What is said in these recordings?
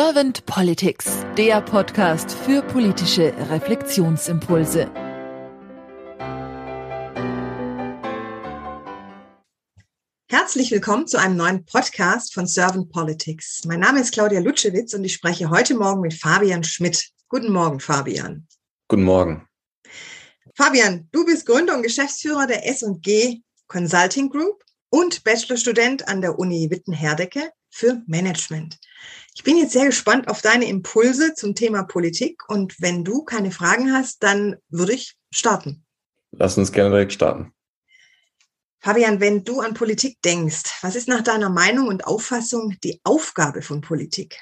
Servant Politics, der Podcast für politische Reflexionsimpulse. Herzlich willkommen zu einem neuen Podcast von Servant Politics. Mein Name ist Claudia Lutschewitz und ich spreche heute Morgen mit Fabian Schmidt. Guten Morgen, Fabian. Guten Morgen. Fabian, du bist Gründer und Geschäftsführer der S&G Consulting Group und Bachelorstudent an der Uni Witten-Herdecke für Management. Ich bin jetzt sehr gespannt auf deine Impulse zum Thema Politik und wenn du keine Fragen hast, dann würde ich starten. Lass uns gerne direkt starten. Fabian, wenn du an Politik denkst, was ist nach deiner Meinung und Auffassung die Aufgabe von Politik?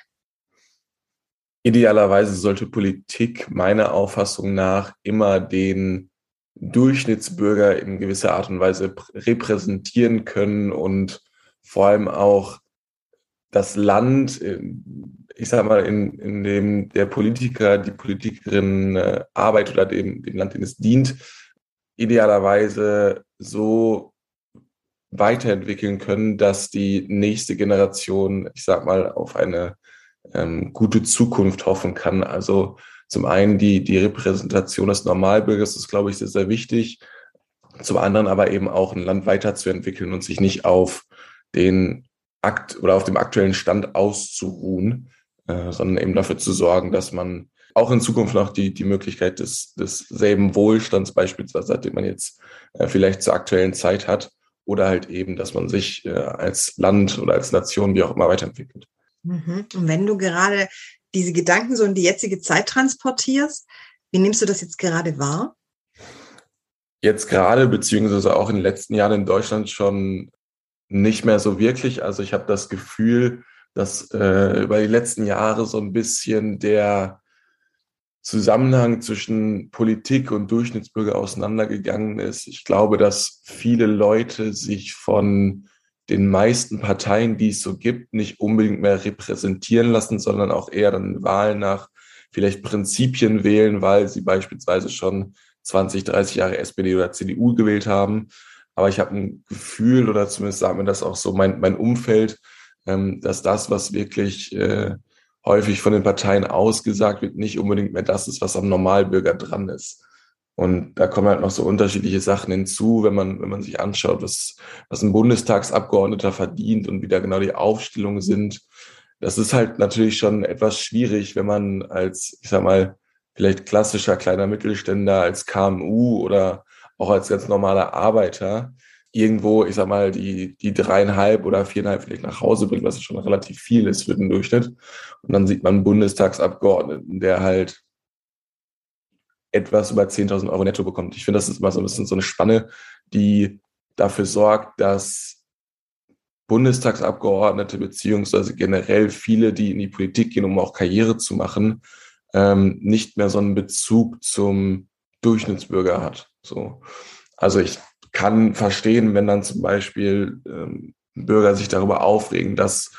Idealerweise sollte Politik meiner Auffassung nach immer den Durchschnittsbürger in gewisser Art und Weise repräsentieren können und vor allem auch das Land, äh, ich sag mal, in, in dem der Politiker, die Politikerin äh, arbeitet oder dem, dem Land, dem es dient, idealerweise so weiterentwickeln können, dass die nächste Generation, ich sag mal, auf eine ähm, gute Zukunft hoffen kann. Also zum einen die, die Repräsentation des Normalbürgers ist, glaube ich, sehr, sehr wichtig. Zum anderen aber eben auch ein Land weiterzuentwickeln und sich nicht auf den akt oder auf dem aktuellen Stand auszuruhen, äh, sondern eben dafür zu sorgen, dass man auch in Zukunft noch die, die Möglichkeit des, desselben Wohlstands beispielsweise, den man jetzt äh, vielleicht zur aktuellen Zeit hat, oder halt eben, dass man sich äh, als Land oder als Nation wie auch immer weiterentwickelt. Mhm. Und wenn du gerade diese Gedanken so in die jetzige Zeit transportierst, wie nimmst du das jetzt gerade wahr? Jetzt gerade, beziehungsweise auch in den letzten Jahren in Deutschland schon nicht mehr so wirklich. Also ich habe das Gefühl, dass äh, über die letzten Jahre so ein bisschen der Zusammenhang zwischen Politik und Durchschnittsbürger auseinandergegangen ist. Ich glaube, dass viele Leute sich von den meisten Parteien, die es so gibt, nicht unbedingt mehr repräsentieren lassen, sondern auch eher dann Wahlen nach vielleicht Prinzipien wählen, weil sie beispielsweise schon 20, 30 Jahre SPD oder CDU gewählt haben aber ich habe ein Gefühl, oder zumindest sagen wir das auch so, mein, mein Umfeld, ähm, dass das, was wirklich äh, häufig von den Parteien ausgesagt wird, nicht unbedingt mehr das ist, was am Normalbürger dran ist. Und da kommen halt noch so unterschiedliche Sachen hinzu, wenn man, wenn man sich anschaut, was, was ein Bundestagsabgeordneter verdient und wie da genau die Aufstellungen sind. Das ist halt natürlich schon etwas schwierig, wenn man als, ich sag mal, vielleicht klassischer kleiner Mittelständler, als KMU oder auch als ganz normaler Arbeiter irgendwo, ich sag mal, die, die dreieinhalb oder viereinhalb vielleicht nach Hause bringt, was schon relativ viel ist für den Durchschnitt. Und dann sieht man einen Bundestagsabgeordneten, der halt etwas über 10.000 Euro netto bekommt. Ich finde, das ist immer so ein bisschen so eine Spanne, die dafür sorgt, dass Bundestagsabgeordnete beziehungsweise generell viele, die in die Politik gehen, um auch Karriere zu machen, ähm, nicht mehr so einen Bezug zum Durchschnittsbürger hat. So. Also ich kann verstehen, wenn dann zum Beispiel ähm, Bürger sich darüber aufregen, dass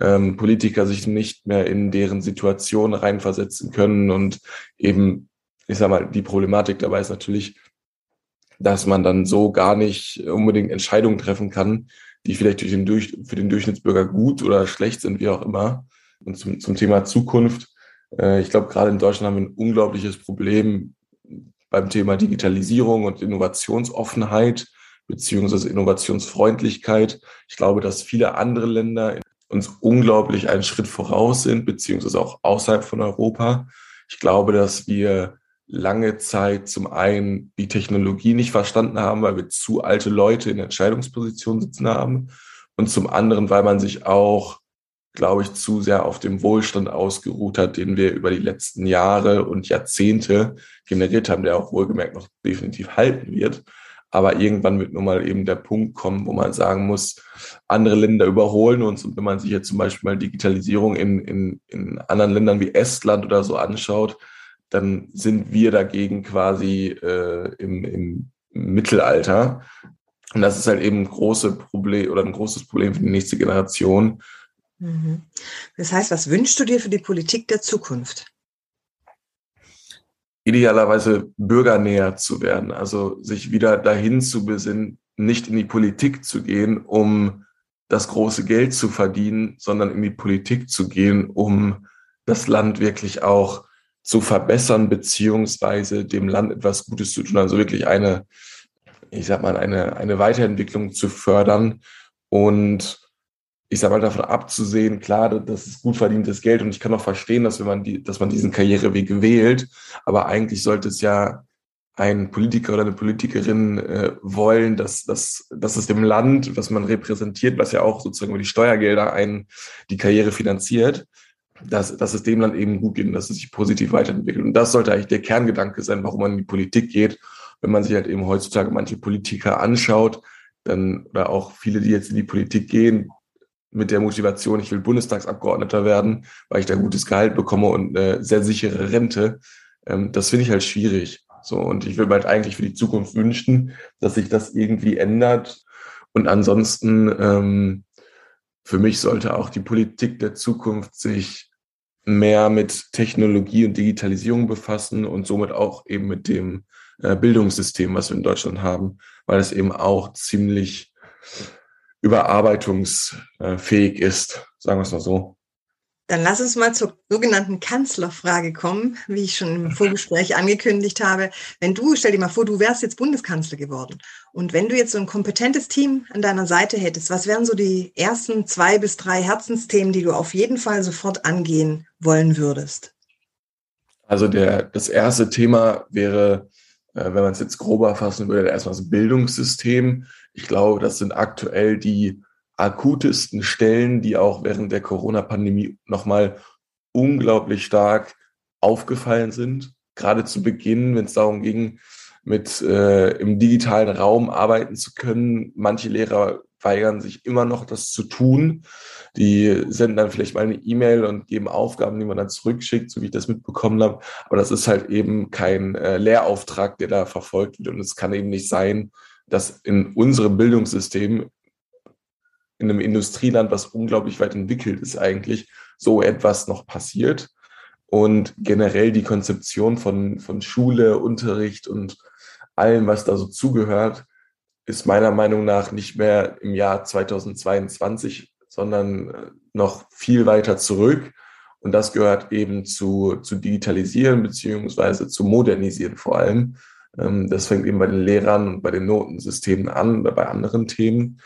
ähm, Politiker sich nicht mehr in deren Situation reinversetzen können und eben, ich sag mal, die Problematik dabei ist natürlich, dass man dann so gar nicht unbedingt Entscheidungen treffen kann, die vielleicht durch den durch, für den Durchschnittsbürger gut oder schlecht sind, wie auch immer. Und zum, zum Thema Zukunft. Äh, ich glaube, gerade in Deutschland haben wir ein unglaubliches Problem beim Thema Digitalisierung und Innovationsoffenheit beziehungsweise Innovationsfreundlichkeit. Ich glaube, dass viele andere Länder uns unglaublich einen Schritt voraus sind, beziehungsweise auch außerhalb von Europa. Ich glaube, dass wir lange Zeit zum einen die Technologie nicht verstanden haben, weil wir zu alte Leute in Entscheidungspositionen sitzen haben und zum anderen, weil man sich auch glaube ich, zu sehr auf dem Wohlstand ausgeruht hat, den wir über die letzten Jahre und Jahrzehnte generiert haben, der auch wohlgemerkt noch definitiv halten wird. Aber irgendwann wird nun mal eben der Punkt kommen, wo man sagen muss, andere Länder überholen uns. Und wenn man sich jetzt zum Beispiel mal Digitalisierung in, in, in anderen Ländern wie Estland oder so anschaut, dann sind wir dagegen quasi äh, im, im Mittelalter. Und das ist halt eben ein großes Problem oder ein großes Problem für die nächste Generation. Das heißt, was wünschst du dir für die Politik der Zukunft? Idealerweise bürgernäher zu werden, also sich wieder dahin zu besinnen, nicht in die Politik zu gehen, um das große Geld zu verdienen, sondern in die Politik zu gehen, um das Land wirklich auch zu verbessern, beziehungsweise dem Land etwas Gutes zu tun, also wirklich eine, ich sag mal, eine, eine Weiterentwicklung zu fördern und ich sag mal, davon abzusehen, klar, das ist gut verdientes Geld und ich kann auch verstehen, dass wenn man die, dass man diesen Karriereweg wählt, aber eigentlich sollte es ja ein Politiker oder eine Politikerin äh, wollen, dass, dass, dass es dem Land, was man repräsentiert, was ja auch sozusagen über die Steuergelder einen die Karriere finanziert, dass, dass es dem Land eben gut geht und dass es sich positiv weiterentwickelt. Und das sollte eigentlich der Kerngedanke sein, warum man in die Politik geht. Wenn man sich halt eben heutzutage manche Politiker anschaut, dann, oder auch viele, die jetzt in die Politik gehen, mit der Motivation, ich will Bundestagsabgeordneter werden, weil ich da gutes Gehalt bekomme und eine sehr sichere Rente. Ähm, das finde ich halt schwierig. So, und ich will mir halt eigentlich für die Zukunft wünschen, dass sich das irgendwie ändert. Und ansonsten, ähm, für mich sollte auch die Politik der Zukunft sich mehr mit Technologie und Digitalisierung befassen und somit auch eben mit dem äh, Bildungssystem, was wir in Deutschland haben, weil es eben auch ziemlich überarbeitungsfähig ist, sagen wir es mal so. Dann lass uns mal zur sogenannten Kanzlerfrage kommen, wie ich schon im Vorgespräch angekündigt habe. Wenn du, stell dir mal vor, du wärst jetzt Bundeskanzler geworden und wenn du jetzt so ein kompetentes Team an deiner Seite hättest, was wären so die ersten zwei bis drei Herzensthemen, die du auf jeden Fall sofort angehen wollen würdest? Also der, das erste Thema wäre, äh, wenn man es jetzt grober fassen würde, erstmal das Bildungssystem. Ich glaube, das sind aktuell die akutesten Stellen, die auch während der Corona-Pandemie nochmal unglaublich stark aufgefallen sind. Gerade zu Beginn, wenn es darum ging, mit äh, im digitalen Raum arbeiten zu können. Manche Lehrer weigern sich immer noch, das zu tun. Die senden dann vielleicht mal eine E-Mail und geben Aufgaben, die man dann zurückschickt, so wie ich das mitbekommen habe. Aber das ist halt eben kein äh, Lehrauftrag, der da verfolgt wird. Und es kann eben nicht sein, dass in unserem Bildungssystem in einem Industrieland, was unglaublich weit entwickelt ist eigentlich, so etwas noch passiert. Und generell die Konzeption von, von Schule, Unterricht und allem, was da so zugehört, ist meiner Meinung nach nicht mehr im Jahr 2022, sondern äh, noch viel weiter zurück. Und das gehört eben zu, zu digitalisieren beziehungsweise zu modernisieren vor allem. Ähm, das fängt eben bei den Lehrern und bei den Notensystemen an oder bei anderen Themen.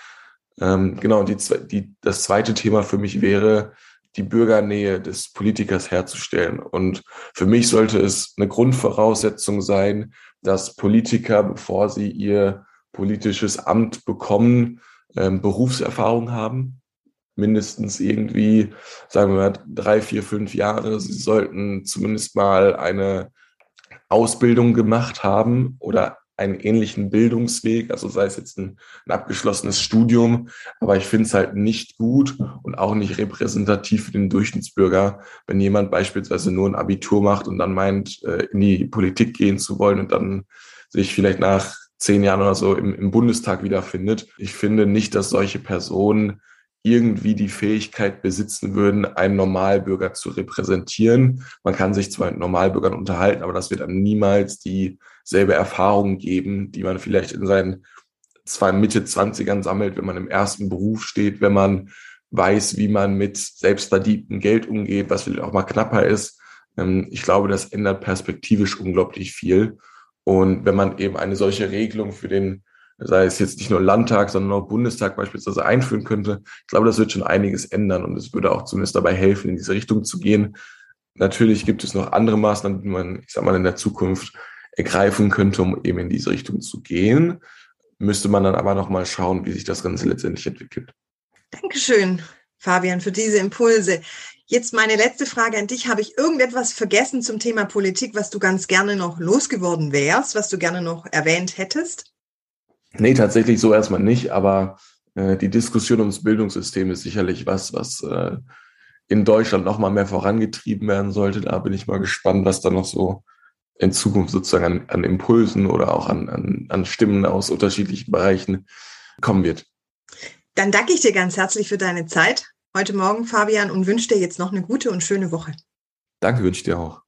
Ähm, genau, die, die, das zweite Thema für mich wäre, die Bürgernähe des Politikers herzustellen. Und für mich sollte es eine Grundvoraussetzung sein, dass Politiker, bevor sie ihr politisches Amt bekommen, ähm, Berufserfahrung haben. Mindestens irgendwie, sagen wir mal, drei, vier, fünf Jahre. Sie sollten zumindest mal eine Ausbildung gemacht haben oder einen ähnlichen Bildungsweg, also sei es jetzt ein, ein abgeschlossenes Studium, aber ich finde es halt nicht gut und auch nicht repräsentativ für den Durchschnittsbürger, wenn jemand beispielsweise nur ein Abitur macht und dann meint, äh, in die Politik gehen zu wollen und dann sich vielleicht nach zehn Jahren oder so im, im Bundestag wiederfindet. Ich finde nicht, dass solche Personen irgendwie die Fähigkeit besitzen würden, einen Normalbürger zu repräsentieren. Man kann sich zwar mit Normalbürgern unterhalten, aber das wird dann niemals dieselbe Erfahrung geben, die man vielleicht in seinen zwei Mitte 20ern sammelt, wenn man im ersten Beruf steht, wenn man weiß, wie man mit selbstverdientem Geld umgeht, was vielleicht auch mal knapper ist. Ähm, ich glaube, das ändert perspektivisch unglaublich viel. Und wenn man eben eine solche Regelung für den sei es jetzt nicht nur Landtag, sondern auch Bundestag beispielsweise einführen könnte. Ich glaube, das wird schon einiges ändern und es würde auch zumindest dabei helfen, in diese Richtung zu gehen. Natürlich gibt es noch andere Maßnahmen, die man, ich sag mal, in der Zukunft ergreifen könnte, um eben in diese Richtung zu gehen. Müsste man dann aber nochmal schauen, wie sich das Ganze letztendlich entwickelt. Dankeschön, Fabian, für diese Impulse. Jetzt meine letzte Frage an dich. Habe ich irgendetwas vergessen zum Thema Politik, was du ganz gerne noch losgeworden wärst, was du gerne noch erwähnt hättest? Nee, tatsächlich so erstmal nicht, aber äh, die Diskussion ums Bildungssystem ist sicherlich was, was äh, in Deutschland noch mal mehr vorangetrieben werden sollte. Da bin ich mal gespannt, was da noch so in Zukunft sozusagen an, an Impulsen oder auch an, an, an Stimmen aus unterschiedlichen Bereichen kommen wird. Dann danke ich dir ganz herzlich für deine Zeit heute Morgen, Fabian, und wünsche dir jetzt noch eine gute und schöne Woche. Danke, wünsche ich dir auch.